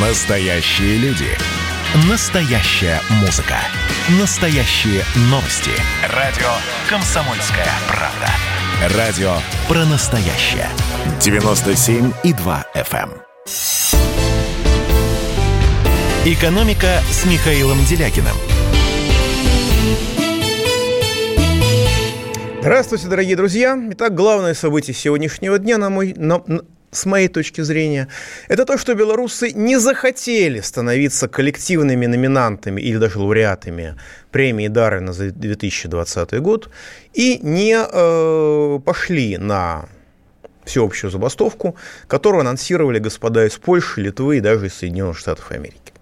Настоящие люди. Настоящая музыка. Настоящие новости. Радио «Комсомольская правда». Радио про настоящее. 97,2 FM. эм. «Экономика» с Михаилом Делякиным. Здравствуйте, дорогие друзья. Итак, главное событие сегодняшнего дня, на мой, на, на, с моей точки зрения, это то, что белорусы не захотели становиться коллективными номинантами или даже лауреатами премии Дарвина за 2020 год и не э, пошли на всеобщую забастовку, которую анонсировали господа из Польши, Литвы и даже из Соединенных Штатов Америки.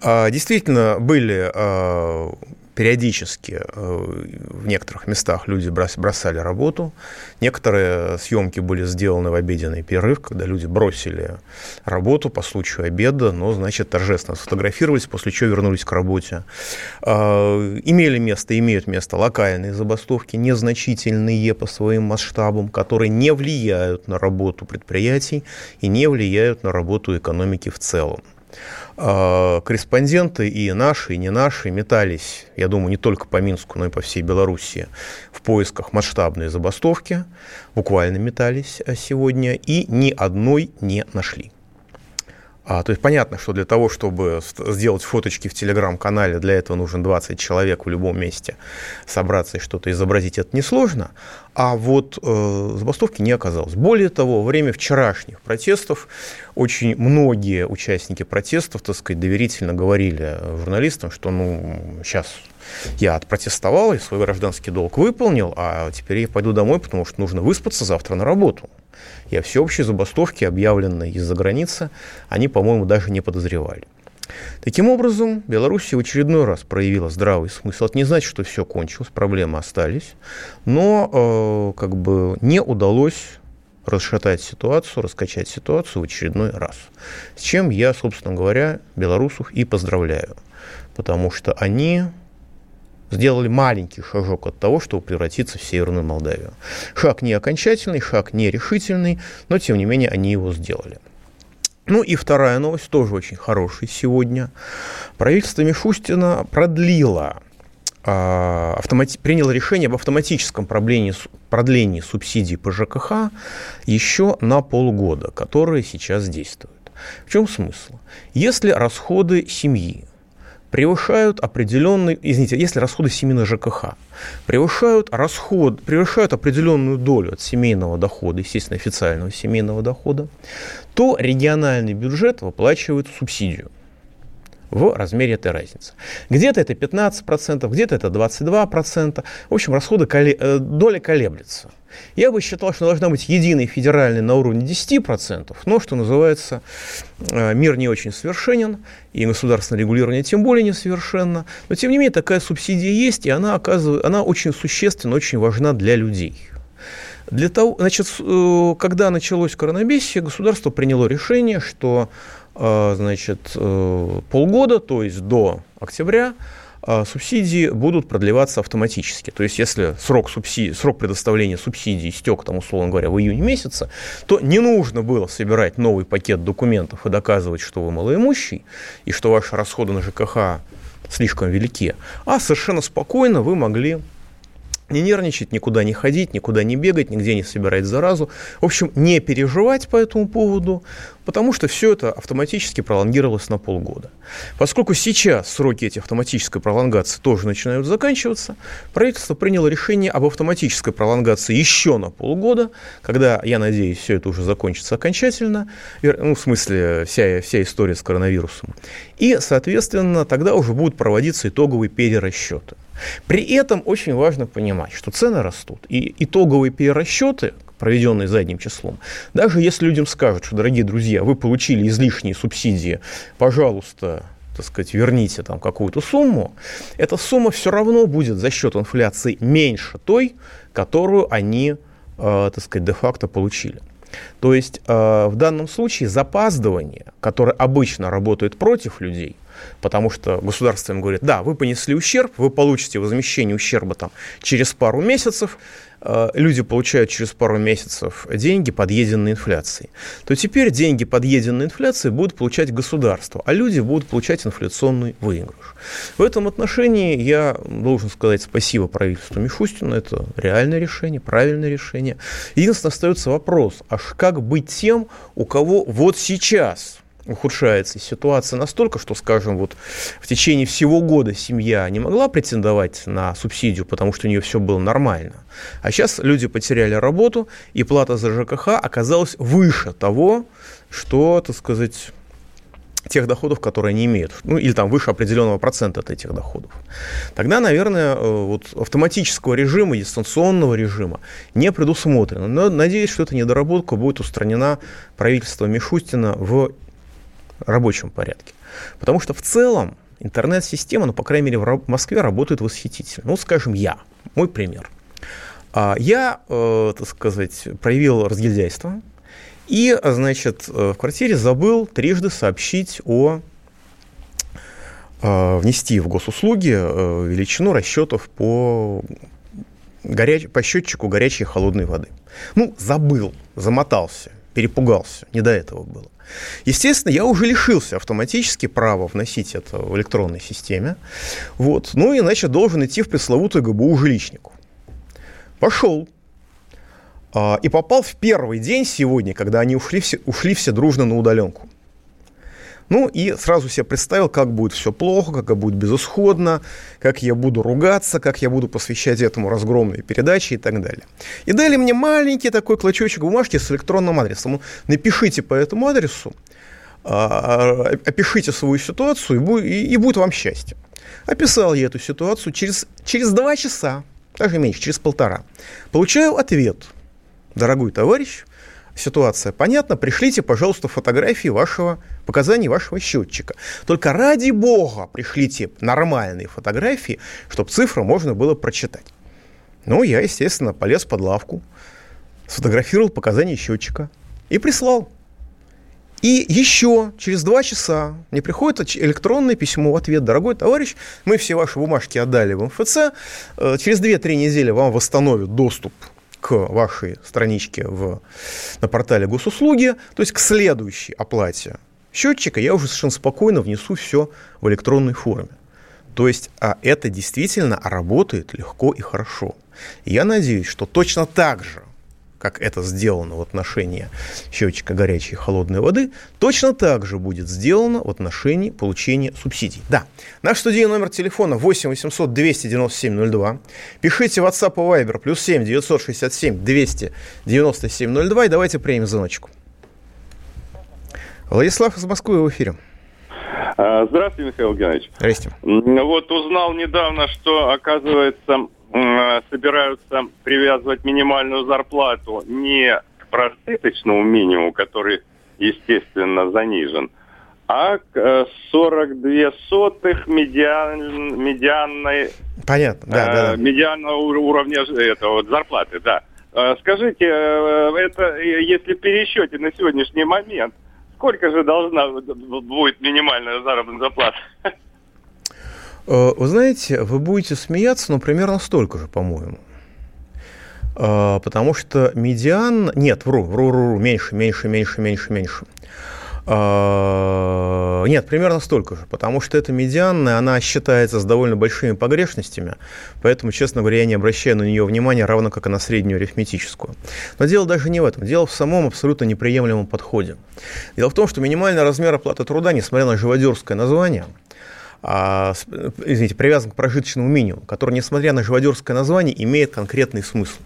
А, действительно, были а, периодически э, в некоторых местах люди бросали работу. Некоторые съемки были сделаны в обеденный перерыв, когда люди бросили работу по случаю обеда, но, значит, торжественно сфотографировались, после чего вернулись к работе. А, имели место, имеют место локальные забастовки, незначительные по своим масштабам, которые не влияют на работу предприятий и не влияют на работу экономики в целом. А, корреспонденты и наши, и не наши метались, я думаю, не только по Минску, но и по всей Белоруссии в поисках масштабной забастовки, буквально метались а, сегодня, и ни одной не нашли. А, то есть понятно, что для того, чтобы сделать фоточки в телеграм-канале, для этого нужно 20 человек в любом месте собраться и что-то изобразить, это несложно. А вот э, забастовки не оказалось. Более того, во время вчерашних протестов очень многие участники протестов, так сказать, доверительно говорили журналистам, что ну сейчас я отпротестовал, и свой гражданский долг выполнил, а теперь я пойду домой, потому что нужно выспаться завтра на работу. И о всеобщей забастовке, объявленной из-за границы, они, по-моему, даже не подозревали. Таким образом, Беларусь в очередной раз проявила здравый смысл. Это не значит, что все кончилось, проблемы остались, но э, как бы не удалось расшатать ситуацию, раскачать ситуацию в очередной раз. С чем я, собственно говоря, белорусов и поздравляю. Потому что они сделали маленький шажок от того, чтобы превратиться в Северную Молдавию. Шаг не окончательный, шаг не решительный, но тем не менее они его сделали. Ну и вторая новость, тоже очень хорошая сегодня. Правительство Мишустина продлило а, автомати... приняло решение об автоматическом продлении, продлении субсидий по ЖКХ еще на полгода, которые сейчас действуют. В чем смысл? Если расходы семьи превышают определенный, извините, если расходы семьи ЖКХ превышают расход, превышают определенную долю от семейного дохода, естественно, официального семейного дохода, то региональный бюджет выплачивает субсидию в размере этой разницы. Где-то это 15%, где-то это 22%. В общем, расходы, э, доля колеблется. Я бы считал, что должна быть единой федеральной на уровне 10%, но, что называется, э, мир не очень совершенен, и государственное регулирование тем более несовершенно. Но, тем не менее, такая субсидия есть, и она, оказывает, она очень существенна, очень важна для людей. Для того, значит, э, когда началось коронабесие, государство приняло решение, что значит, полгода, то есть до октября, а, субсидии будут продлеваться автоматически. То есть, если срок, субсидий, срок предоставления субсидий истек, там, условно говоря, в июне месяце, то не нужно было собирать новый пакет документов и доказывать, что вы малоимущий, и что ваши расходы на ЖКХ слишком велики, а совершенно спокойно вы могли не нервничать, никуда не ходить, никуда не бегать, нигде не собирать заразу. В общем, не переживать по этому поводу, потому что все это автоматически пролонгировалось на полгода. Поскольку сейчас сроки этих автоматической пролонгации тоже начинают заканчиваться, правительство приняло решение об автоматической пролонгации еще на полгода, когда, я надеюсь, все это уже закончится окончательно, ну, в смысле, вся, вся история с коронавирусом. И, соответственно, тогда уже будут проводиться итоговые перерасчеты. При этом очень важно понимать, что цены растут, и итоговые перерасчеты, проведенные задним числом, даже если людям скажут, что, дорогие друзья, вы получили излишние субсидии, пожалуйста, так сказать, верните там какую-то сумму, эта сумма все равно будет за счет инфляции меньше той, которую они, э, так сказать, де-факто получили. То есть э, в данном случае запаздывание, которое обычно работает против людей – Потому что государство им говорит, да, вы понесли ущерб, вы получите возмещение ущерба там через пару месяцев, Э, люди получают через пару месяцев деньги, подъеденные инфляцией, то теперь деньги, подъеденные инфляцией, будут получать государство, а люди будут получать инфляционный выигрыш. В этом отношении я должен сказать спасибо правительству Мишустину, это реальное решение, правильное решение. Единственное, остается вопрос, аж как быть тем, у кого вот сейчас – ухудшается ситуация настолько, что, скажем, вот в течение всего года семья не могла претендовать на субсидию, потому что у нее все было нормально. А сейчас люди потеряли работу, и плата за ЖКХ оказалась выше того, что, так сказать, тех доходов, которые они имеют, ну или там выше определенного процента от этих доходов. Тогда, наверное, э, вот автоматического режима, дистанционного режима не предусмотрено. Но надеюсь, что эта недоработка будет устранена правительством Мишустина в рабочем порядке. Потому что в целом интернет-система, ну, по крайней мере, в Москве работает восхитительно. Ну, скажем, я, мой пример. А, я, э, так сказать, проявил разгильдяйство и, значит, э, в квартире забыл трижды сообщить о э, внести в госуслуги величину расчетов по, горяч... по счетчику горячей и холодной воды. Ну, забыл, замотался, перепугался, не до этого было. Естественно, я уже лишился автоматически права вносить это в электронной системе. Вот. Ну, иначе должен идти в пресловутую ГБУ жилищнику. Пошел. А, и попал в первый день сегодня, когда они ушли все, ушли все дружно на удаленку. Ну и сразу себе представил, как будет все плохо, как будет безысходно, как я буду ругаться, как я буду посвящать этому разгромные передачи и так далее. И дали мне маленький такой клочочек бумажки с электронным адресом. Напишите по этому адресу, а, опишите свою ситуацию, и будет вам счастье. Описал я эту ситуацию через, через два часа, даже меньше, через полтора. Получаю ответ. Дорогой товарищ, ситуация понятна, пришлите, пожалуйста, фотографии вашего, показаний вашего счетчика. Только ради бога пришлите нормальные фотографии, чтобы цифры можно было прочитать. Ну, я, естественно, полез под лавку, сфотографировал показания счетчика и прислал. И еще через два часа мне приходит электронное письмо в ответ. Дорогой товарищ, мы все ваши бумажки отдали в МФЦ. Э, через 2-3 недели вам восстановят доступ к вашей страничке в, на портале госуслуги, то есть к следующей оплате счетчика, я уже совершенно спокойно внесу все в электронной форме. То есть а это действительно работает легко и хорошо. Я надеюсь, что точно так же как это сделано в отношении счетчика горячей и холодной воды, точно так же будет сделано в отношении получения субсидий. Да, наш студийный номер телефона 8 800 297 02. Пишите WhatsApp и Viber плюс 7 967 297 02 и давайте примем звоночку. Владислав из Москвы в эфире. А, здравствуйте, Михаил Геннадьевич. Здрасте. Вот узнал недавно, что, оказывается, собираются привязывать минимальную зарплату не к прожиточному минимуму, который, естественно, занижен, а к 42 э, сотых медиан, медианной... Понятно, да, да, да. Медианного уровня этого, вот, зарплаты, да. Э, скажите, э, это если в пересчете на сегодняшний момент, сколько же должна будет минимальная заработная зарплата? Э, вы знаете, вы будете смеяться, но примерно столько же, по-моему. Э, потому что медиан... Нет, вру, вру, вру, вру, меньше, меньше, меньше, меньше, меньше. Э, нет, примерно столько же, потому что эта медианная, она считается с довольно большими погрешностями, поэтому, честно говоря, я не обращаю на нее внимания, равно как и на среднюю арифметическую. Но дело даже не в этом, дело в самом абсолютно неприемлемом подходе. Дело в том, что минимальный размер оплаты труда, несмотря на живодерское название, извините, привязан к прожиточному минимуму, который, несмотря на живодерское название, имеет конкретный смысл.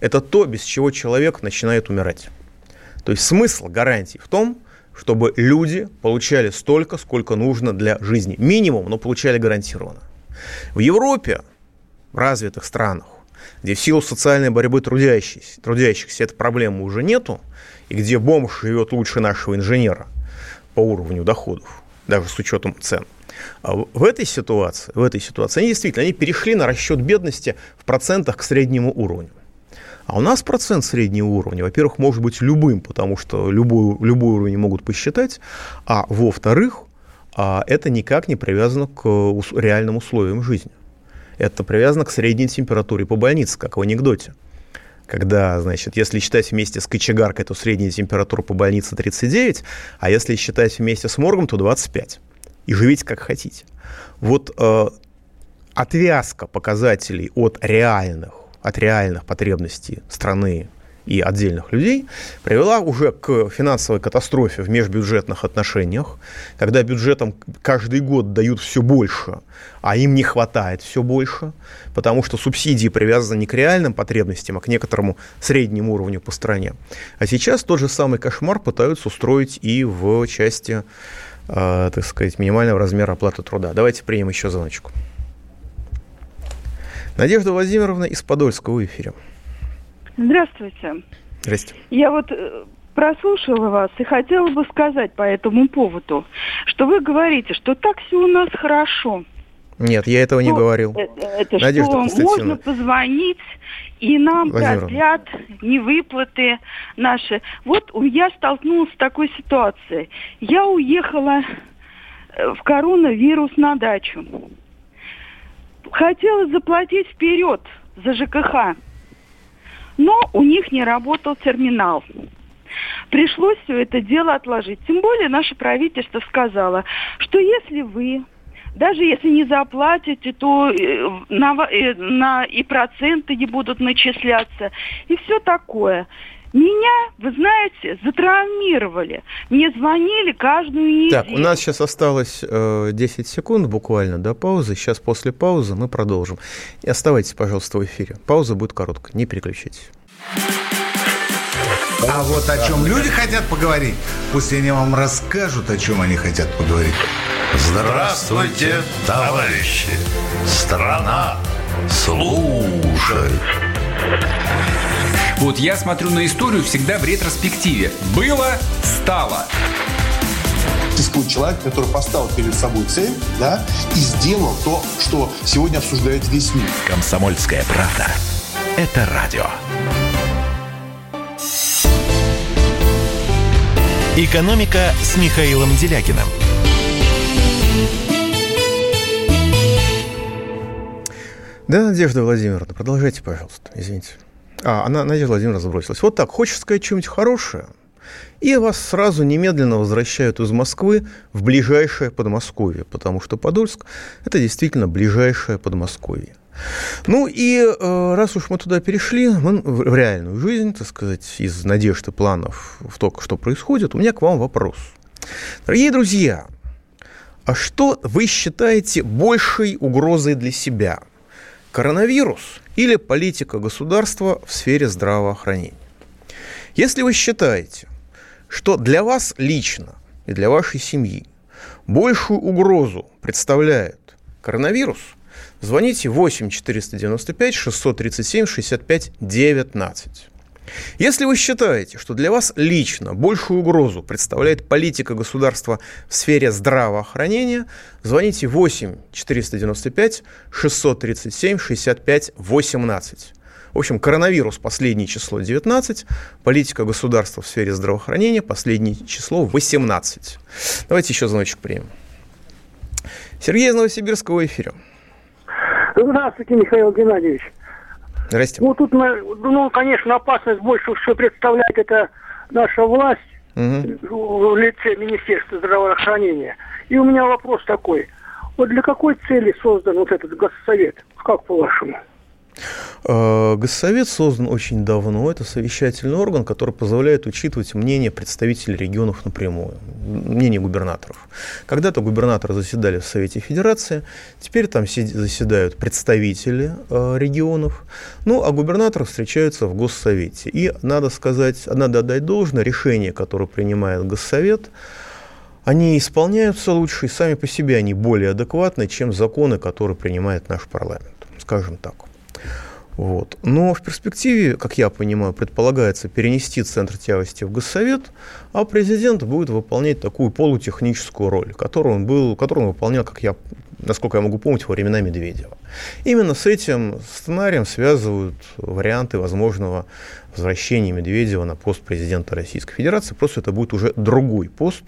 Это то, без чего человек начинает умирать. То есть смысл гарантии в том, чтобы люди получали столько, сколько нужно для жизни. Минимум, но получали гарантированно. В Европе, в развитых странах, где в силу социальной борьбы трудящихся, трудящихся этой проблемы уже нету, и где бомж живет лучше нашего инженера по уровню доходов, даже с учетом цен – а в этой ситуации, в этой ситуации они действительно они перешли на расчет бедности в процентах к среднему уровню. А у нас процент среднего уровня, во-первых, может быть любым, потому что любой, любой уровень могут посчитать, а во-вторых, а это никак не привязано к реальным условиям жизни. Это привязано к средней температуре по больнице, как в анекдоте. Когда, значит, если считать вместе с кочегаркой, то средняя температура по больнице 39, а если считать вместе с моргом, то 25. И живите как хотите. Вот э, отвязка показателей от реальных, от реальных потребностей страны и отдельных людей привела уже к финансовой катастрофе в межбюджетных отношениях, когда бюджетам каждый год дают все больше, а им не хватает все больше, потому что субсидии привязаны не к реальным потребностям, а к некоторому среднему уровню по стране. А сейчас тот же самый кошмар пытаются устроить и в части, так сказать, минимального размера оплаты труда. Давайте примем еще звоночку. Надежда Владимировна из Подольска в эфире. Здравствуйте. Здрасте. Я вот э, прослушала вас и хотела бы сказать по этому поводу, что вы говорите, что так все у нас хорошо. Нет, я этого не говорил. Это, это Надежда что можно позвонить, и нам продлят невыплаты наши. Вот я столкнулась с такой ситуацией. Я уехала э, в коронавирус на дачу. Хотела заплатить вперед за ЖКХ но у них не работал терминал. Пришлось все это дело отложить. Тем более наше правительство сказало, что если вы даже если не заплатите, то э, на, э, на, и проценты не будут начисляться, и все такое. Меня, вы знаете, затравмировали. Мне звонили каждую неделю. Так, у нас сейчас осталось э, 10 секунд буквально до паузы. Сейчас после паузы мы продолжим. И оставайтесь, пожалуйста, в эфире. Пауза будет короткая, не переключайтесь. А вот о чем люди хотят поговорить, пусть они вам расскажут, о чем они хотят поговорить. Здравствуйте, товарищи! Страна слушает! Вот я смотрю на историю всегда в ретроспективе. Было, стало. Существует человек, который поставил перед собой цель, да, и сделал то, что сегодня обсуждает весь мир. Комсомольская правда. Это радио. «Экономика» с Михаилом Делякиным. Да, Надежда Владимировна, продолжайте, пожалуйста, извините. А, она, Надежда Владимировна забросилась. Вот так, хочешь сказать что-нибудь хорошее, и вас сразу немедленно возвращают из Москвы в ближайшее Подмосковье, потому что Подольск – это действительно ближайшее Подмосковье. Ну и э, раз уж мы туда перешли, мы в реальную жизнь, так сказать, из надежд и планов в то, что происходит, у меня к вам вопрос. Дорогие друзья, а что вы считаете большей угрозой для себя? Коронавирус или политика государства в сфере здравоохранения? Если вы считаете, что для вас лично и для вашей семьи большую угрозу представляет коронавирус – Звоните 8 495 637 65 19. Если вы считаете, что для вас лично большую угрозу представляет политика государства в сфере здравоохранения, звоните 8 495 637 65 18. В общем, коронавирус последнее число 19, политика государства в сфере здравоохранения последнее число 18. Давайте еще звоночек примем. Сергей из Новосибирского эфира. Здравствуйте, Михаил Геннадьевич. Здрасте. Ну, тут, мы, ну, конечно, опасность больше всего представляет это наша власть угу. в лице Министерства здравоохранения. И у меня вопрос такой. Вот для какой цели создан вот этот госсовет? Как по-вашему? Э, Госсовет создан очень давно. Это совещательный орган, который позволяет учитывать мнение представителей регионов напрямую, мнение губернаторов. Когда-то губернаторы заседали в Совете Федерации, теперь там заседают представители э, регионов, ну а губернаторы встречаются в Госсовете. И надо сказать, надо отдать должное, решение, которое принимает Госсовет, они исполняются лучше, и сами по себе они более адекватны, чем законы, которые принимает наш парламент, скажем так. Вот. Но в перспективе, как я понимаю, предполагается перенести центр тягости в Госсовет, а президент будет выполнять такую полутехническую роль, которую он, был, которую он выполнял, как я насколько я могу помнить, во времена Медведева. Именно с этим сценарием связывают варианты возможного возвращения Медведева на пост президента Российской Федерации. Просто это будет уже другой пост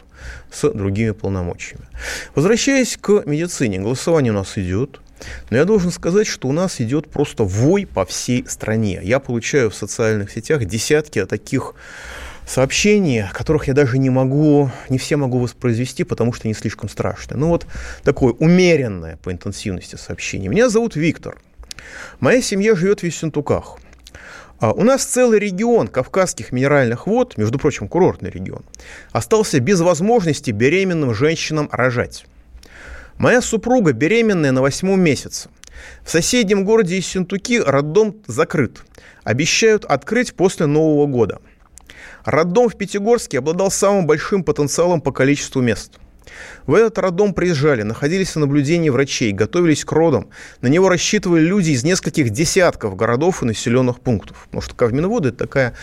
с другими полномочиями. Возвращаясь к медицине, голосование у нас идет. Но я должен сказать, что у нас идет просто вой по всей стране. Я получаю в социальных сетях десятки таких сообщений, которых я даже не могу, не все могу воспроизвести, потому что они слишком страшные. Ну вот такое умеренное по интенсивности сообщение. Меня зовут Виктор. Моя семья живет в Ессентуках. А у нас целый регион Кавказских минеральных вод, между прочим, курортный регион, остался без возможности беременным женщинам рожать. Моя супруга беременная на восьмом месяце. В соседнем городе Ессентуки роддом закрыт. Обещают открыть после Нового года – Роддом в Пятигорске обладал самым большим потенциалом по количеству мест. В этот роддом приезжали, находились на наблюдении врачей, готовились к родам. На него рассчитывали люди из нескольких десятков городов и населенных пунктов. Потому что Кавминводы – это такая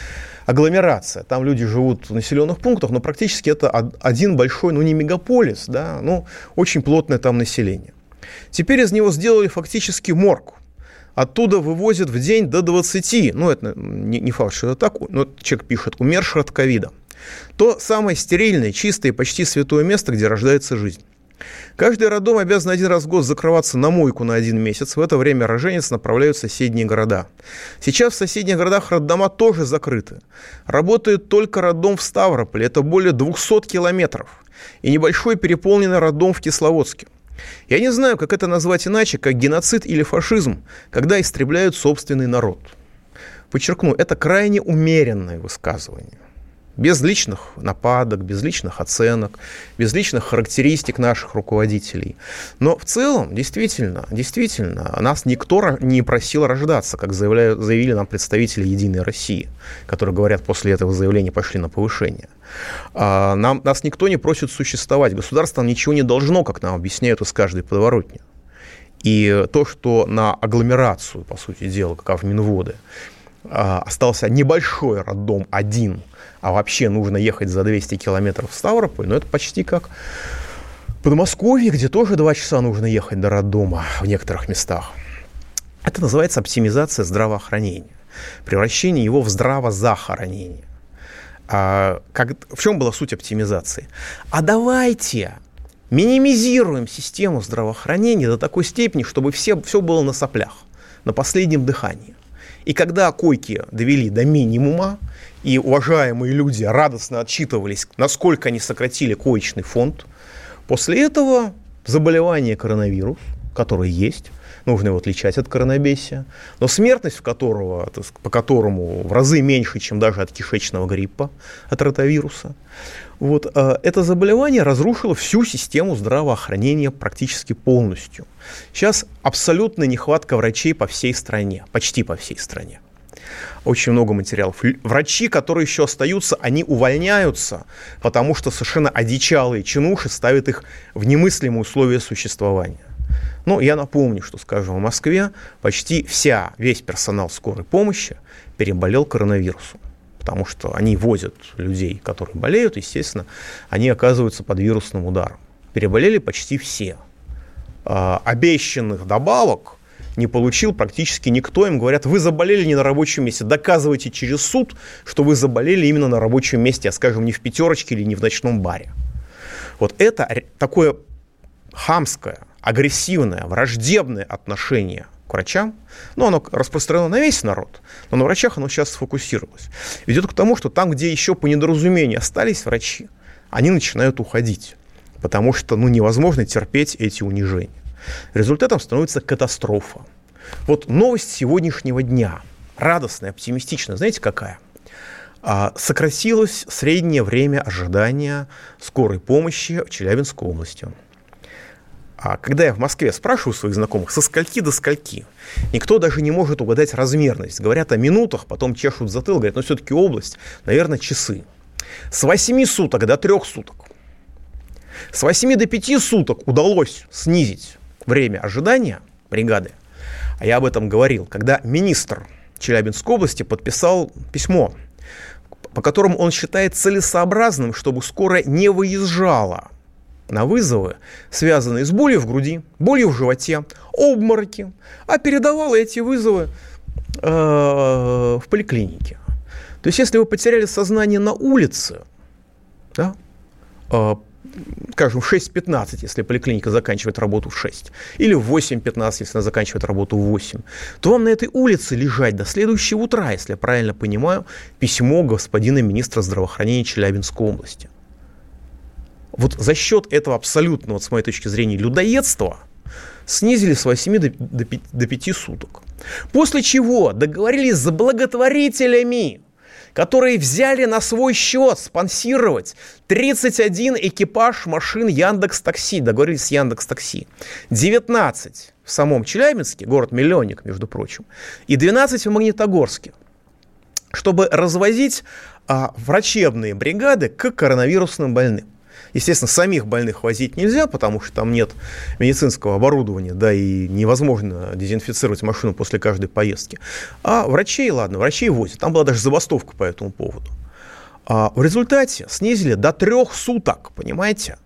агломерация. Там люди живут в населенных пунктах, но практически это один большой, ну не мегаполис, да, но очень плотное там население. Теперь из него сделали фактически морг. Оттуда вывозят в день до 20, ну это не, не факт, что это так, но человек пишет, умерших от ковида. То самое стерильное, чистое почти святое место, где рождается жизнь. Каждый роддом обязан один раз в год закрываться на мойку на один месяц. В это время роженец направляют в соседние города. Сейчас в соседних городах роддома тоже закрыты. Работает только роддом в Ставрополе. Это более 200 километров. И небольшой переполненный роддом в Кисловодске. Я не знаю, как это назвать иначе, как геноцид или фашизм, когда истребляют собственный народ. Подчеркну, это крайне умеренное высказывание без личных нападок, без личных оценок, без личных характеристик наших руководителей. Но в целом, действительно, действительно, нас никто не просил рождаться, как заявляют, заявили нам представители «Единой России», которые говорят, после этого заявления пошли на повышение. А, нам, нас никто не просит существовать. Государство ничего не должно, как нам объясняют из каждой подворотни. И то, что на агломерацию, по сути дела, как в Минводы, а, остался небольшой роддом один, а вообще нужно ехать за 200 километров в Ставрополь, но это почти как Подмосковье, где тоже два часа нужно ехать до роддома в некоторых местах. Это называется оптимизация здравоохранения, превращение его в здравозахоронение. А, как, в чем была суть оптимизации? А давайте минимизируем систему здравоохранения до такой степени, чтобы все, все было на соплях, на последнем дыхании. И когда койки довели до минимума, и уважаемые люди радостно отчитывались, насколько они сократили коечный фонд, после этого заболевание коронавирус, которое есть, нужно его отличать от коронабесия, но смертность в которого, по которому в разы меньше, чем даже от кишечного гриппа, от ротавируса, вот, э, это заболевание разрушило всю систему здравоохранения практически полностью. Сейчас абсолютная нехватка врачей по всей стране, почти по всей стране. Очень много материалов. Врачи, которые еще остаются, они увольняются, потому что совершенно одичалые чинуши ставят их в немыслимые условия существования. Ну, я напомню, что, скажем, в Москве почти вся, весь персонал скорой помощи переболел коронавирусом потому что они возят людей, которые болеют, естественно, они оказываются под вирусным ударом. Переболели почти все. А, обещанных добавок не получил практически никто. Им говорят, вы заболели не на рабочем месте. Доказывайте через суд, что вы заболели именно на рабочем месте, а, скажем, не в пятерочке или не в ночном баре. Вот это такое хамское, агрессивное, враждебное отношение к врачам, ну, оно распространено на весь народ, но на врачах оно сейчас сфокусировалось. Ведет к тому, что там, где еще по недоразумению остались врачи, они начинают уходить, потому что ну, невозможно терпеть эти унижения. Результатом становится катастрофа. Вот новость сегодняшнего дня, радостная, оптимистичная, знаете какая? А, сократилось среднее время ожидания скорой помощи в Челябинской области. А когда я в Москве спрашиваю своих знакомых, со скольки до скольки, никто даже не может угадать размерность. Говорят о минутах, потом чешут затыл, говорят, ну все-таки область, наверное, часы. С 8 суток до 3 суток. С 8 до 5 суток удалось снизить время ожидания бригады. А я об этом говорил, когда министр Челябинской области подписал письмо, по которому он считает целесообразным, чтобы скорая не выезжала на вызовы, связанные с болью в груди, болью в животе, обмороки, а передавала эти вызовы э, в поликлинике. То есть, если вы потеряли сознание на улице, да, э, скажем, в 6.15, если поликлиника заканчивает работу в 6, или в 8.15, если она заканчивает работу в 8, то вам на этой улице лежать до следующего утра, если я правильно понимаю, письмо господина министра здравоохранения Челябинской области. Вот за счет этого абсолютно, вот с моей точки зрения, людоедства снизили с 8 до, до, 5, до 5 суток. После чего договорились с благотворителями, которые взяли на свой счет спонсировать 31 экипаж машин Яндекс Такси, договорились с Яндекс Такси, 19 в самом Челябинске, город-миллионник, между прочим, и 12 в Магнитогорске, чтобы развозить а, врачебные бригады к коронавирусным больным. Естественно, самих больных возить нельзя, потому что там нет медицинского оборудования, да, и невозможно дезинфицировать машину после каждой поездки. А врачей, ладно, врачей возят. Там была даже забастовка по этому поводу. А в результате снизили до трех суток, понимаете?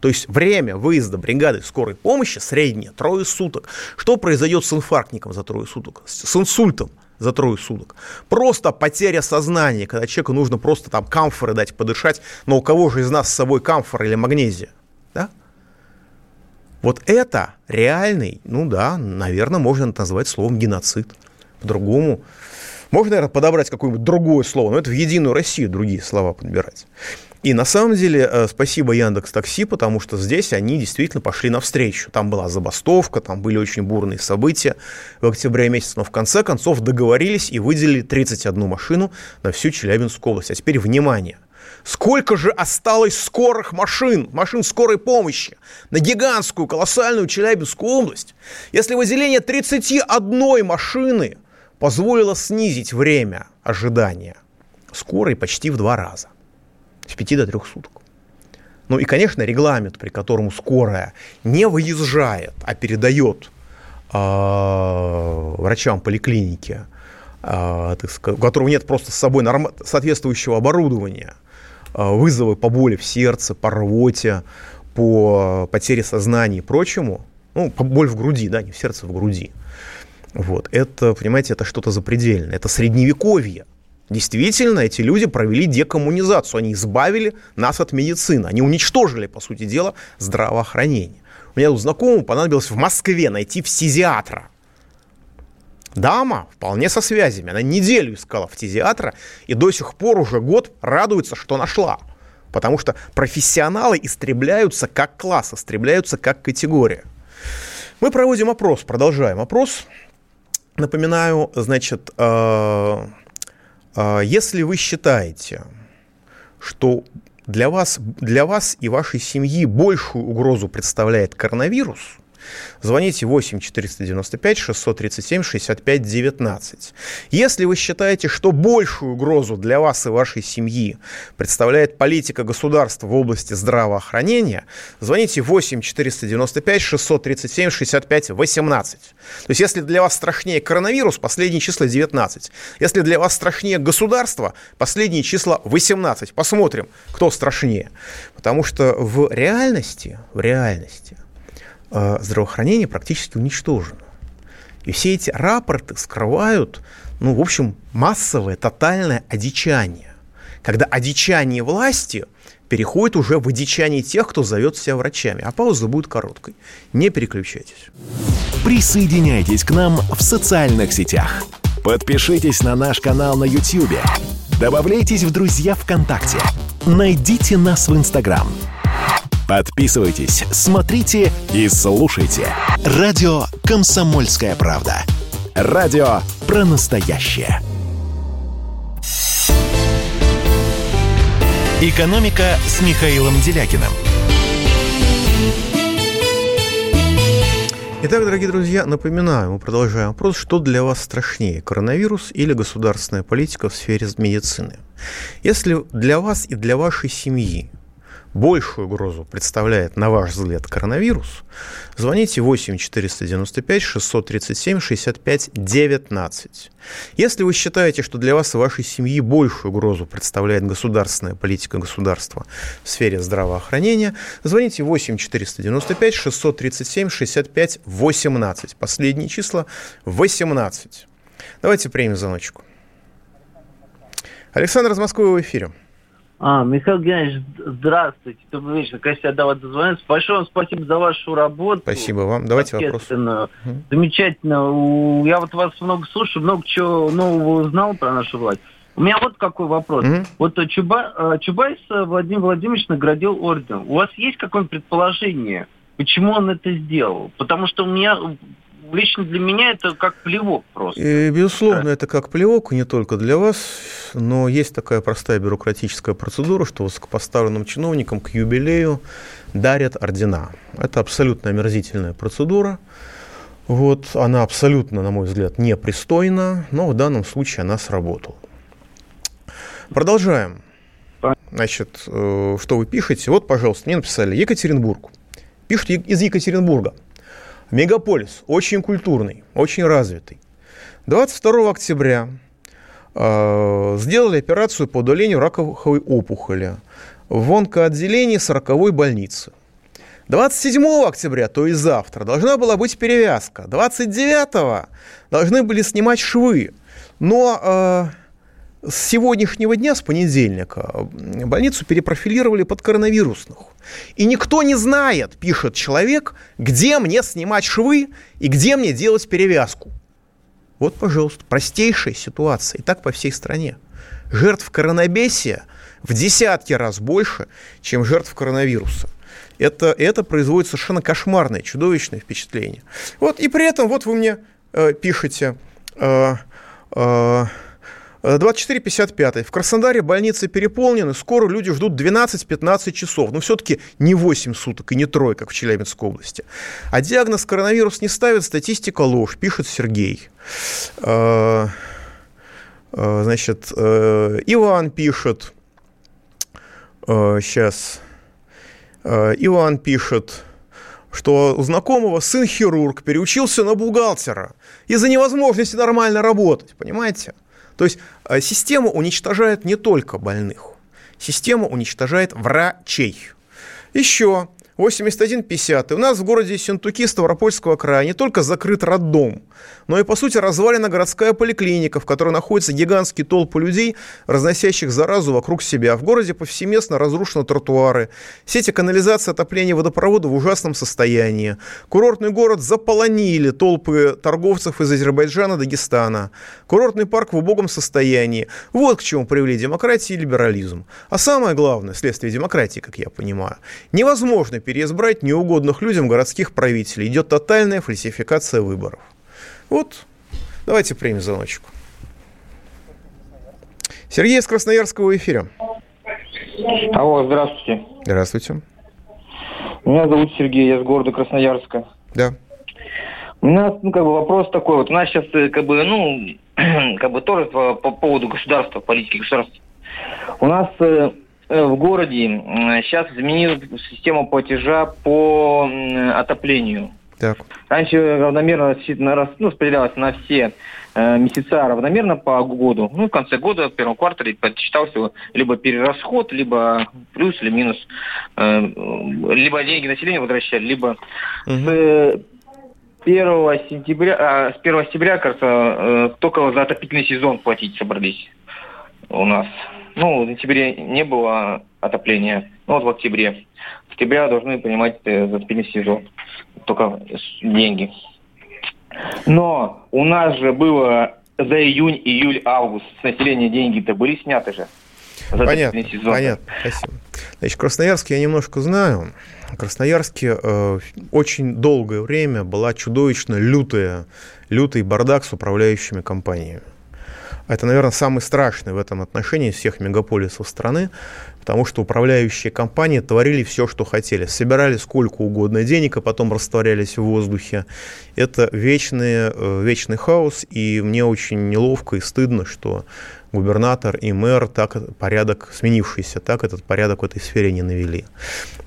То есть время выезда бригады скорой помощи среднее трое суток. Что произойдет с инфарктником за трое суток? С инсультом за трое суток. Просто потеря сознания, когда человеку нужно просто там камфоры дать подышать, но у кого же из нас с собой камфора или магнезия? Да? Вот это реальный, ну да, наверное, можно назвать словом геноцид. По-другому. Можно, наверное, подобрать какое-нибудь другое слово, но это в Единую Россию другие слова подбирать. И на самом деле э, спасибо Яндекс Такси, потому что здесь они действительно пошли навстречу. Там была забастовка, там были очень бурные события в октябре месяце, но в конце концов договорились и выделили 31 машину на всю Челябинскую область. А теперь внимание. Сколько же осталось скорых машин, машин скорой помощи на гигантскую, колоссальную Челябинскую область, если выделение 31 машины позволило снизить время ожидания скорой почти в два раза с 5 до 3 суток. Ну и, конечно, регламент, при котором скорая не выезжает, а передает э, врачам поликлиники, э, сказать, у которого нет просто с собой норм... соответствующего оборудования, э, вызовы по боли в сердце, по рвоте, по потере сознания и прочему, ну, боль в груди, да, не в сердце, в груди. Вот, это, понимаете, это что-то запредельное, это средневековье. Действительно, эти люди провели декоммунизацию, они избавили нас от медицины, они уничтожили, по сути дела, здравоохранение. У меня тут знакомому понадобилось в Москве найти фтизиатра. Дама вполне со связями, она неделю искала фтизиатра и до сих пор уже год радуется, что нашла. Потому что профессионалы истребляются как класс, истребляются как категория. Мы проводим опрос, продолжаем опрос. Напоминаю, значит, э, а, если вы считаете, что для вас, для вас и вашей семьи большую угрозу представляет коронавирус – Звоните 8 495 637 65 19. Если вы считаете, что большую угрозу для вас и вашей семьи представляет политика государства в области здравоохранения, звоните 8 495 637 65 18. То есть, если для вас страшнее коронавирус, последние числа 19. Если для вас страшнее государство, последние числа 18. Посмотрим, кто страшнее. Потому что в реальности, в реальности Э, здравоохранение практически уничтожено. И все эти рапорты скрывают, ну, в общем, массовое, тотальное одичание. Когда одичание власти переходит уже в одичание тех, кто зовет себя врачами. А пауза будет короткой. Не переключайтесь. Присоединяйтесь к нам в социальных сетях. Подпишитесь на наш канал на YouTube. Добавляйтесь в друзья ВКонтакте. Найдите нас в Инстаграм. Подписывайтесь, смотрите и слушайте. Радио «Комсомольская правда». Радио про настоящее. «Экономика» с Михаилом Делякиным. Итак, дорогие друзья, напоминаю, мы продолжаем вопрос, что для вас страшнее, коронавирус или государственная политика в сфере медицины? Если для вас и для вашей семьи большую угрозу представляет, на ваш взгляд, коронавирус, звоните 8 495 637 65 19. Если вы считаете, что для вас и вашей семьи большую угрозу представляет государственная политика государства в сфере здравоохранения, звоните 8 495 637 65 18. Последние числа 18. Давайте примем звоночку. Александр из Москвы в эфире. А, Михаил Геннадьевич, здравствуйте. Добрый вечер. Конечно, до вас дозвониться. Большое вам спасибо за вашу работу. Спасибо вам. Давайте вопрос. Замечательно. Я вот вас много слушаю, много чего нового узнал про нашу власть. У меня вот какой вопрос. Mm-hmm. Вот Чуба, э, Чубайс Владимир Владимирович наградил орден. У вас есть какое-нибудь предположение, почему он это сделал? Потому что у меня лично для меня это как плевок просто. И, безусловно, да. это как плевок, и не только для вас, но есть такая простая бюрократическая процедура, что высокопоставленным чиновникам к юбилею дарят ордена. Это абсолютно омерзительная процедура. Вот, она абсолютно, на мой взгляд, непристойна, но в данном случае она сработала. Продолжаем. Значит, э, что вы пишете? Вот, пожалуйста, мне написали Екатеринбург. Пишут из Екатеринбурга. Мегаполис, очень культурный, очень развитый. 22 октября сделали операцию по удалению раковой опухоли в онкоотделении 40 больницы. 27 октября, то есть завтра, должна была быть перевязка. 29 должны были снимать швы. Но э, с сегодняшнего дня, с понедельника, больницу перепрофилировали под коронавирусных. И никто не знает, пишет человек, где мне снимать швы и где мне делать перевязку. Вот, пожалуйста, простейшая ситуация. И так по всей стране. Жертв коронабесия в десятки раз больше, чем жертв коронавируса. Это, это производит совершенно кошмарное, чудовищное впечатление. Вот, и при этом вот вы мне э, пишете... Э, э, 24.55. В Краснодаре больницы переполнены. Скоро люди ждут 12-15 часов. Но все-таки не 8 суток и не трое, как в Челябинской области. А диагноз коронавирус не ставит, статистика ложь, пишет Сергей. А, а, значит, э, Иван пишет. Сейчас. Иван пишет что у знакомого сын хирург переучился на бухгалтера из-за невозможности нормально работать, понимаете? То есть э, система уничтожает не только больных, система уничтожает врачей. Еще 8150. И у нас в городе Сентуки Ставропольского края не только закрыт роддом, но и, по сути, развалена городская поликлиника, в которой находятся гигантские толпы людей, разносящих заразу вокруг себя. В городе повсеместно разрушены тротуары, сети канализации, отопления, водопровода в ужасном состоянии. Курортный город заполонили толпы торговцев из Азербайджана, Дагестана. Курортный парк в убогом состоянии. Вот к чему привели демократия и либерализм. А самое главное, следствие демократии, как я понимаю, невозможно переизбрать неугодных людям городских правителей. Идет тотальная фальсификация выборов. Вот, давайте примем звоночку. Сергей из Красноярского эфира. Алло, здравствуйте. Здравствуйте. Меня зовут Сергей, я из города Красноярска. Да. У нас, ну, как бы вопрос такой, вот у нас сейчас, э, как бы, ну, как бы тоже по, по поводу государства, политики государства. У нас Э, в городе сейчас изменилась система платежа по отоплению. Так. Раньше равномерно ну, распределялось на все э, месяца равномерно по году. Ну, в конце года, в первом квартале подсчитался либо перерасход, либо плюс или минус. Э, либо деньги населения возвращали, либо угу. с 1 сентября, а, с 1 сентября, кажется, э, только за отопительный сезон платить собрались у нас. Ну, в сентябре не было отопления, ну вот в октябре. В октябре должны понимать э, за спинный сезон только деньги. Но у нас же было за июнь, июль, август с населения деньги-то были сняты же. За понятно, сезон. понятно, спасибо. Значит, Красноярск я немножко знаю. В Красноярске э, очень долгое время была чудовищно лютая, лютый бардак с управляющими компаниями. Это, наверное, самый страшный в этом отношении всех мегаполисов страны, потому что управляющие компании творили все, что хотели. Собирали сколько угодно денег, а потом растворялись в воздухе. Это вечный, э, вечный хаос, и мне очень неловко и стыдно, что губернатор и мэр так порядок, сменившийся, так этот порядок в этой сфере не навели.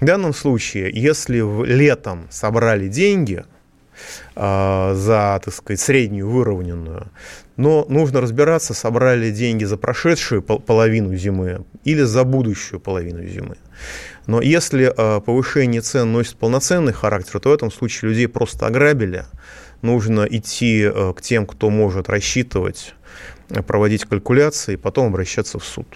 В данном случае, если в летом собрали деньги, а, за, так сказать, среднюю выровненную. Но нужно разбираться, собрали деньги за прошедшую половину зимы или за будущую половину зимы. Но если а, повышение цен носит полноценный характер, то в этом случае людей просто ограбили. Нужно идти а, к тем, кто может рассчитывать, проводить калькуляции, и потом обращаться в суд.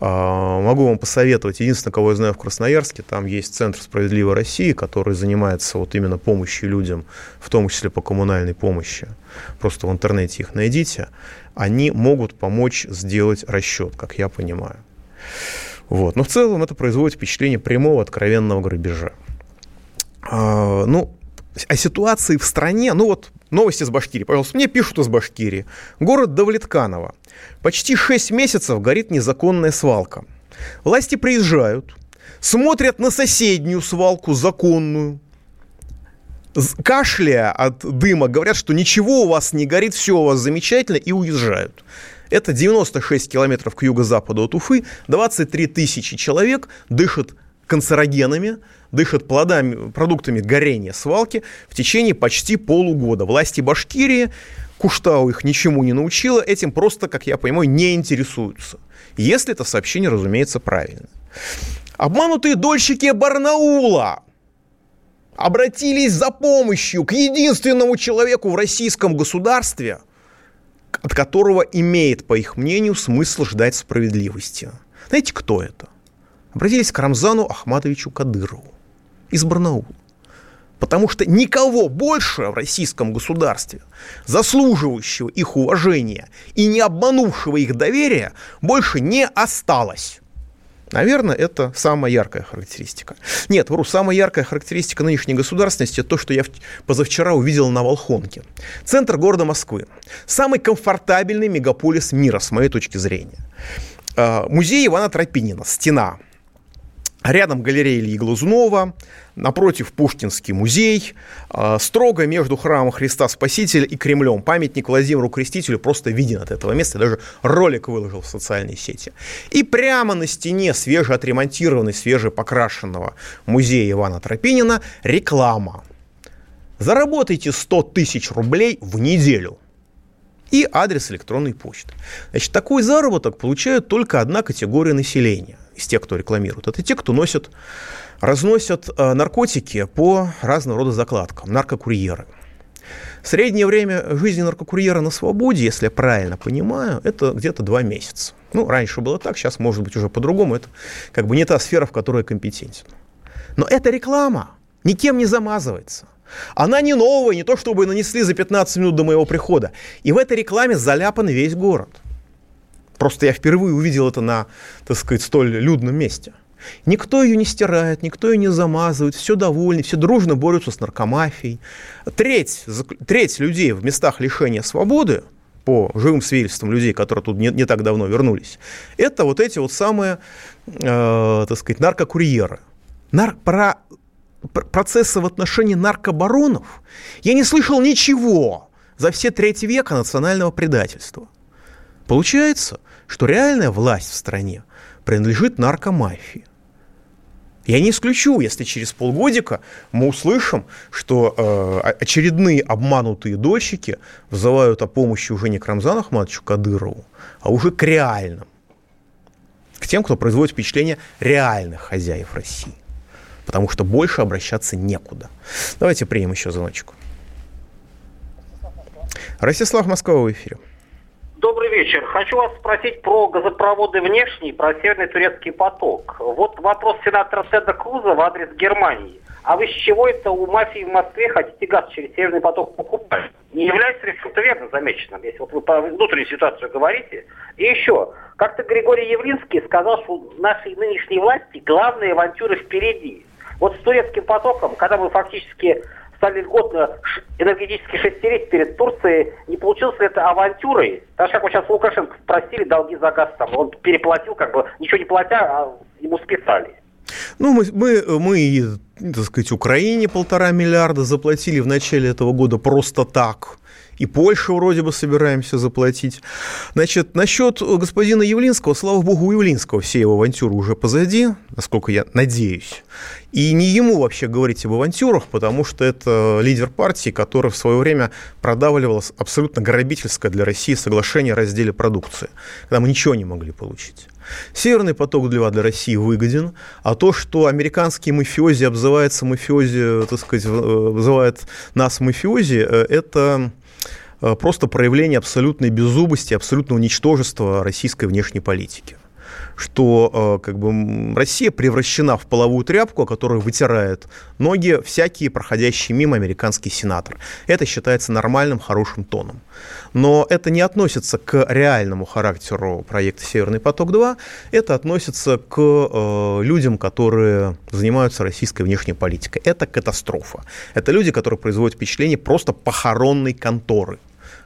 А, могу вам посоветовать, единственное, кого я знаю в Красноярске, там есть Центр справедливой России, который занимается вот именно помощью людям, в том числе по коммунальной помощи. Просто в интернете их найдите. Они могут помочь сделать расчет, как я понимаю. Вот. Но в целом это производит впечатление прямого откровенного грабежа. А, ну, о ситуации в стране, ну вот новости с Башкирии, пожалуйста, мне пишут из Башкирии. Город Давлетканово. Почти 6 месяцев горит незаконная свалка. Власти приезжают, смотрят на соседнюю свалку, законную, кашляя от дыма, говорят, что ничего у вас не горит, все у вас замечательно, и уезжают. Это 96 километров к юго-западу от Уфы, 23 тысячи человек дышат канцерогенами, дышат плодами, продуктами горения свалки в течение почти полугода. Власти Башкирии, Куштау их ничему не научила, этим просто, как я понимаю, не интересуются. Если это сообщение, разумеется, правильно. Обманутые дольщики Барнаула обратились за помощью к единственному человеку в российском государстве, от которого имеет, по их мнению, смысл ждать справедливости. Знаете, кто это? Обратились к Рамзану Ахматовичу Кадырову из Барнаула. Потому что никого больше в российском государстве, заслуживающего их уважения и не обманувшего их доверия, больше не осталось. Наверное, это самая яркая характеристика. Нет, вру, самая яркая характеристика нынешней государственности – то, что я позавчера увидел на Волхонке. Центр города Москвы. Самый комфортабельный мегаполис мира, с моей точки зрения. А, музей Ивана Тропинина, стена – Рядом галерея Ильи Глазунова, напротив Пушкинский музей, а, строго между храмом Христа Спасителя и Кремлем. Памятник Владимиру Крестителю просто виден от этого места, даже ролик выложил в социальные сети. И прямо на стене свежеотремонтированной, свежепокрашенного музея Ивана Тропинина реклама. Заработайте 100 тысяч рублей в неделю. И адрес электронной почты. Значит, такой заработок получают только одна категория населения – из тех, кто рекламирует, это те, кто носят, разносят э, наркотики по разного рода закладкам, наркокурьеры. Среднее время жизни наркокурьера на свободе, если я правильно понимаю, это где-то два месяца. Ну, раньше было так, сейчас может быть уже по-другому. Это как бы не та сфера, в которой я компетентен. Но эта реклама никем не замазывается. Она не новая, не то чтобы нанесли за 15 минут до моего прихода. И в этой рекламе заляпан весь город. Просто я впервые увидел это на, так сказать, столь людном месте. Никто ее не стирает, никто ее не замазывает, все довольны, все дружно борются с наркомафией. Треть, треть людей в местах лишения свободы, по живым свидетельствам людей, которые тут не, не так давно вернулись, это вот эти вот самые, э, так сказать, наркокурьеры. Нар, про процессы в отношении наркобаронов я не слышал ничего за все треть века национального предательства. Получается, что реальная власть в стране принадлежит наркомафии. Я не исключу, если через полгодика мы услышим, что э, очередные обманутые дольщики взывают о помощи уже не к Рамзану Ахматовичу Кадырову, а уже к реальным. К тем, кто производит впечатление реальных хозяев России. Потому что больше обращаться некуда. Давайте примем еще звоночку. Ростислав Москва в эфире. Добрый вечер. Хочу вас спросить про газопроводы внешний, про Северный турецкий поток. Вот вопрос сенатора Теда Круза в адрес Германии. А вы с чего это у мафии в Москве хотите газ через Северный поток покупать? Не является ли что-то верно замеченным, если вот вы про внутреннюю ситуацию говорите? И еще, как-то Григорий Явлинский сказал, что нашей нынешней власти главные авантюры впереди. Вот с турецким потоком, когда мы фактически стали льготно энергетически шестерить перед Турцией. Не получилось это авантюрой? Так как вот сейчас Лукашенко спросили долги за газ, там, он переплатил, как бы, ничего не платя, а ему списали. Ну, мы, мы, мы, так сказать, Украине полтора миллиарда заплатили в начале этого года просто так и Польша вроде бы собираемся заплатить. Значит, насчет господина Явлинского, слава богу, у Явлинского все его авантюры уже позади, насколько я надеюсь. И не ему вообще говорить об авантюрах, потому что это лидер партии, который в свое время продавливал абсолютно грабительское для России соглашение о разделе продукции, когда мы ничего не могли получить. Северный поток-2 для России выгоден, а то, что американские мафиози обзываются мафиози, так сказать, обзывают нас мафиози, э, это Э, просто проявление абсолютной беззубости, абсолютного ничтожества российской внешней политики что э, как бы, Россия превращена в половую тряпку, о которой вытирает ноги всякие проходящие мимо американский сенатор. Это считается нормальным, хорошим тоном. Но это не относится к реальному характеру проекта «Северный поток-2», это относится к э, людям, которые занимаются российской внешней политикой. Это катастрофа. Это люди, которые производят впечатление просто похоронной конторы –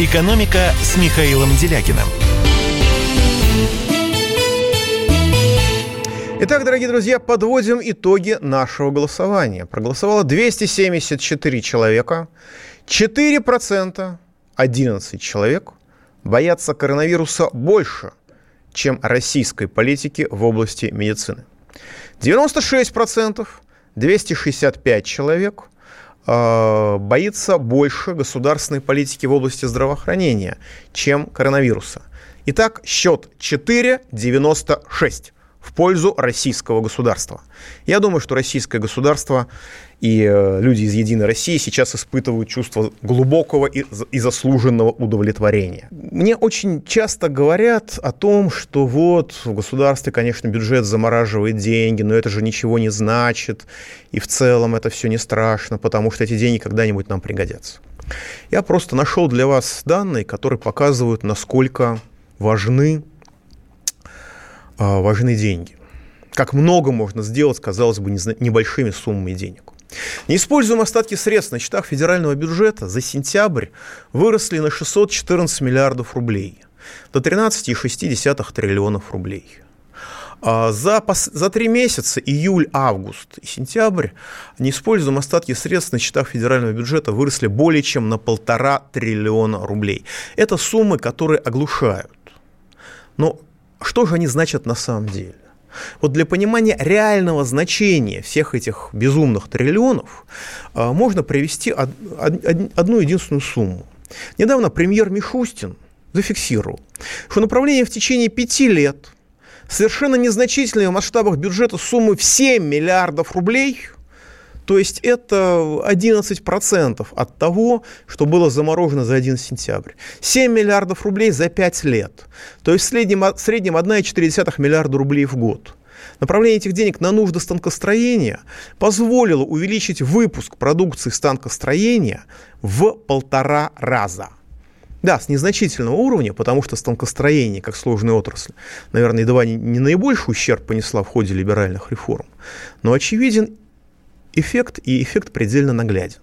«Экономика» с Михаилом Делякиным. Итак, дорогие друзья, подводим итоги нашего голосования. Проголосовало 274 человека, 4%, 11 человек боятся коронавируса больше, чем российской политики в области медицины. 96%, 265 человек – боится больше государственной политики в области здравоохранения, чем коронавируса. Итак, счет 4,96 в пользу российского государства. Я думаю, что российское государство и э, люди из «Единой России» сейчас испытывают чувство глубокого и, заслуженного удовлетворения. Мне очень часто говорят о том, что вот в государстве, конечно, бюджет замораживает деньги, но это же ничего не значит, и в целом это все не страшно, потому что эти деньги когда-нибудь нам пригодятся. Я просто нашел для вас данные, которые показывают, насколько важны, важны деньги. Как много можно сделать, казалось бы, небольшими суммами денег. Неиспользуемые остатки средств на счетах федерального бюджета за сентябрь выросли на 614 миллиардов рублей, до 13,6 триллионов рублей. А за, за три месяца, июль, август и сентябрь, неиспользуемые остатки средств на счетах федерального бюджета выросли более чем на полтора триллиона рублей. Это суммы, которые оглушают. Но что же они значат на самом деле? Вот для понимания реального значения всех этих безумных триллионов а, можно привести одну единственную сумму. Недавно премьер Мишустин зафиксировал, что направление в течение пяти лет совершенно незначительные в масштабах бюджета суммы в 7 миллиардов рублей – то есть это 11% от того, что было заморожено за 1 сентябрь. 7 миллиардов рублей за 5 лет. То есть в среднем, в среднем 1,4 миллиарда рублей в год. Направление этих денег на нужды станкостроения позволило увеличить выпуск продукции станкостроения в полтора раза. Да, с незначительного уровня, потому что станкостроение, как сложная отрасль, наверное, едва не, не наибольший ущерб понесла в ходе либеральных реформ. Но очевиден эффект, и эффект предельно нагляден.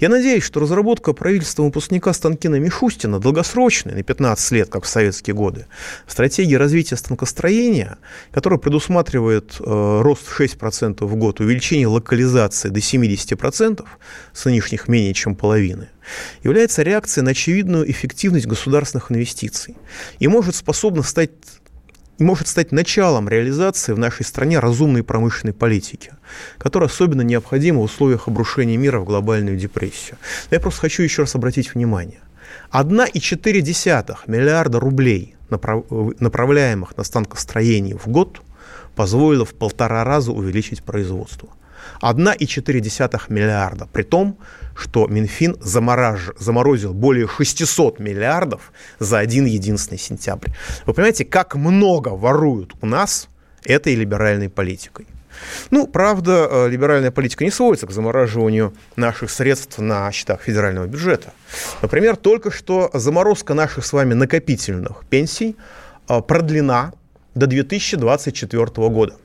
Я надеюсь, что разработка правительства выпускника Станкина Мишустина долгосрочная, на 15 лет, как в советские годы, стратегия развития станкостроения, которая предусматривает э, рост в 6% в год, увеличение локализации до 70%, с нынешних менее чем половины, является реакцией на очевидную эффективность государственных инвестиций и может способна стать может стать началом реализации в нашей стране разумной промышленной политики, которая особенно необходима в условиях обрушения мира в глобальную депрессию. Но я просто хочу еще раз обратить внимание. 1,4 миллиарда рублей, направляемых на станкостроение в год, позволило в полтора раза увеличить производство. 1,4 миллиарда, при том, что Минфин заморож, заморозил более 600 миллиардов за один единственный сентябрь. Вы понимаете, как много воруют у нас этой либеральной политикой. Ну, правда, э, либеральная политика не сводится к замораживанию наших средств на счетах федерального бюджета. Например, только что заморозка наших с вами накопительных пенсий э, продлена до 2024 года.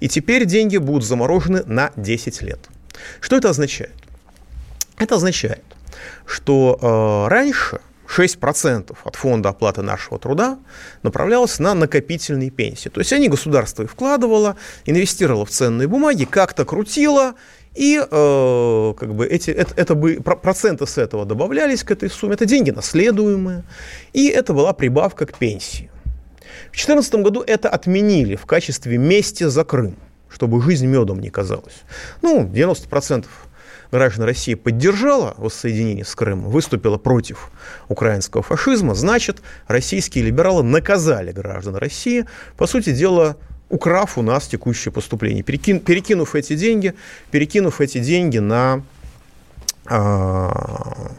И теперь деньги будут заморожены на 10 лет. Что это означает? Это означает, что э, раньше 6% от фонда оплаты нашего труда направлялось на накопительные пенсии. То есть они государство и вкладывало, инвестировало в ценные бумаги, как-то крутило, и э, как бы эти, это, это бы, проценты с этого добавлялись к этой сумме, это деньги наследуемые, и это была прибавка к пенсии. В 2014 году это отменили в качестве мести за Крым, чтобы жизнь медом не казалась. Ну, 90% граждан России поддержала воссоединение с Крымом, выступила против украинского фашизма, значит, российские либералы наказали граждан России, по сути дела, украв у нас текущее поступление, перекин, перекинув эти деньги, перекинув эти деньги на... А,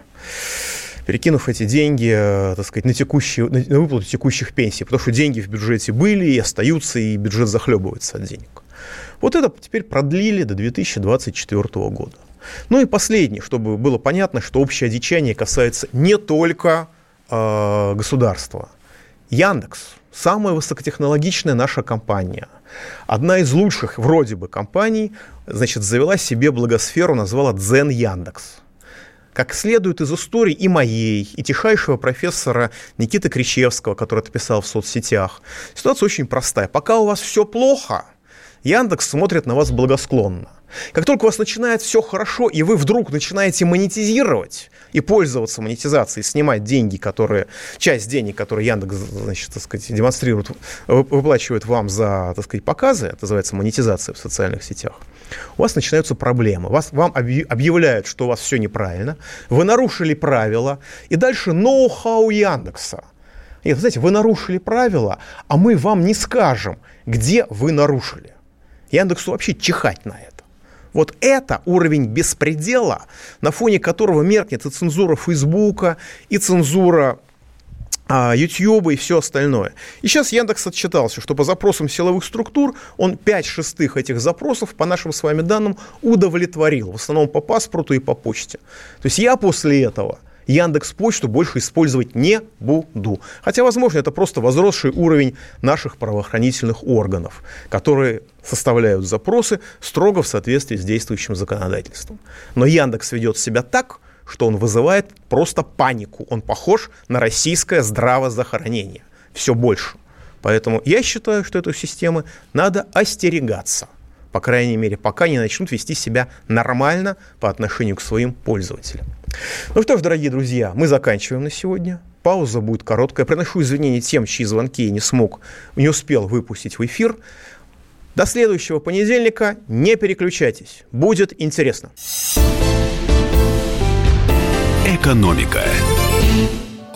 перекинув эти деньги, э, так сказать, на, текущие, на выплату текущих пенсий, потому что деньги в бюджете были и остаются, и бюджет захлебывается от денег. Вот это теперь продлили до 2024 года. Ну и последнее, чтобы было понятно, что общее одичание касается не только э, государства. Яндекс – самая высокотехнологичная наша компания. Одна из лучших вроде бы компаний, значит, завела себе благосферу, назвала Дзен Яндекс. Как следует из истории и моей, и тихайшего профессора Никиты Кричевского, который это писал в соцсетях, ситуация очень простая. Пока у вас все плохо, Яндекс смотрит на вас благосклонно. Как только у вас начинает все хорошо, и вы вдруг начинаете монетизировать и пользоваться монетизацией, снимать деньги, которые, часть денег, которые Яндекс, значит, так сказать, демонстрирует, выплачивает вам за, так сказать, показы, это называется монетизация в социальных сетях, у вас начинаются проблемы. Вас, вам объявляют, что у вас все неправильно, вы нарушили правила, и дальше ноу-хау Яндекса. Нет, знаете, вы нарушили правила, а мы вам не скажем, где вы нарушили. Яндексу вообще чихать на это. Вот это уровень беспредела, на фоне которого меркнет и цензура Фейсбука, и цензура YouTube и все остальное. И сейчас Яндекс отчитался, что по запросам силовых структур он 5 шестых этих запросов, по нашим с вами данным, удовлетворил. В основном по паспорту и по почте. То есть я после этого – Яндекс Почту больше использовать не буду. Хотя, возможно, это просто возросший уровень наших правоохранительных органов, которые составляют запросы строго в соответствии с действующим законодательством. Но Яндекс ведет себя так, что он вызывает просто панику. Он похож на российское здравоохранение. Все больше. Поэтому я считаю, что эту систему надо остерегаться. По крайней мере, пока не начнут вести себя нормально по отношению к своим пользователям. Ну что ж, дорогие друзья, мы заканчиваем на сегодня. Пауза будет короткая. Приношу извинения тем, чьи звонки я не смог, не успел выпустить в эфир. До следующего понедельника не переключайтесь. Будет интересно. Экономика.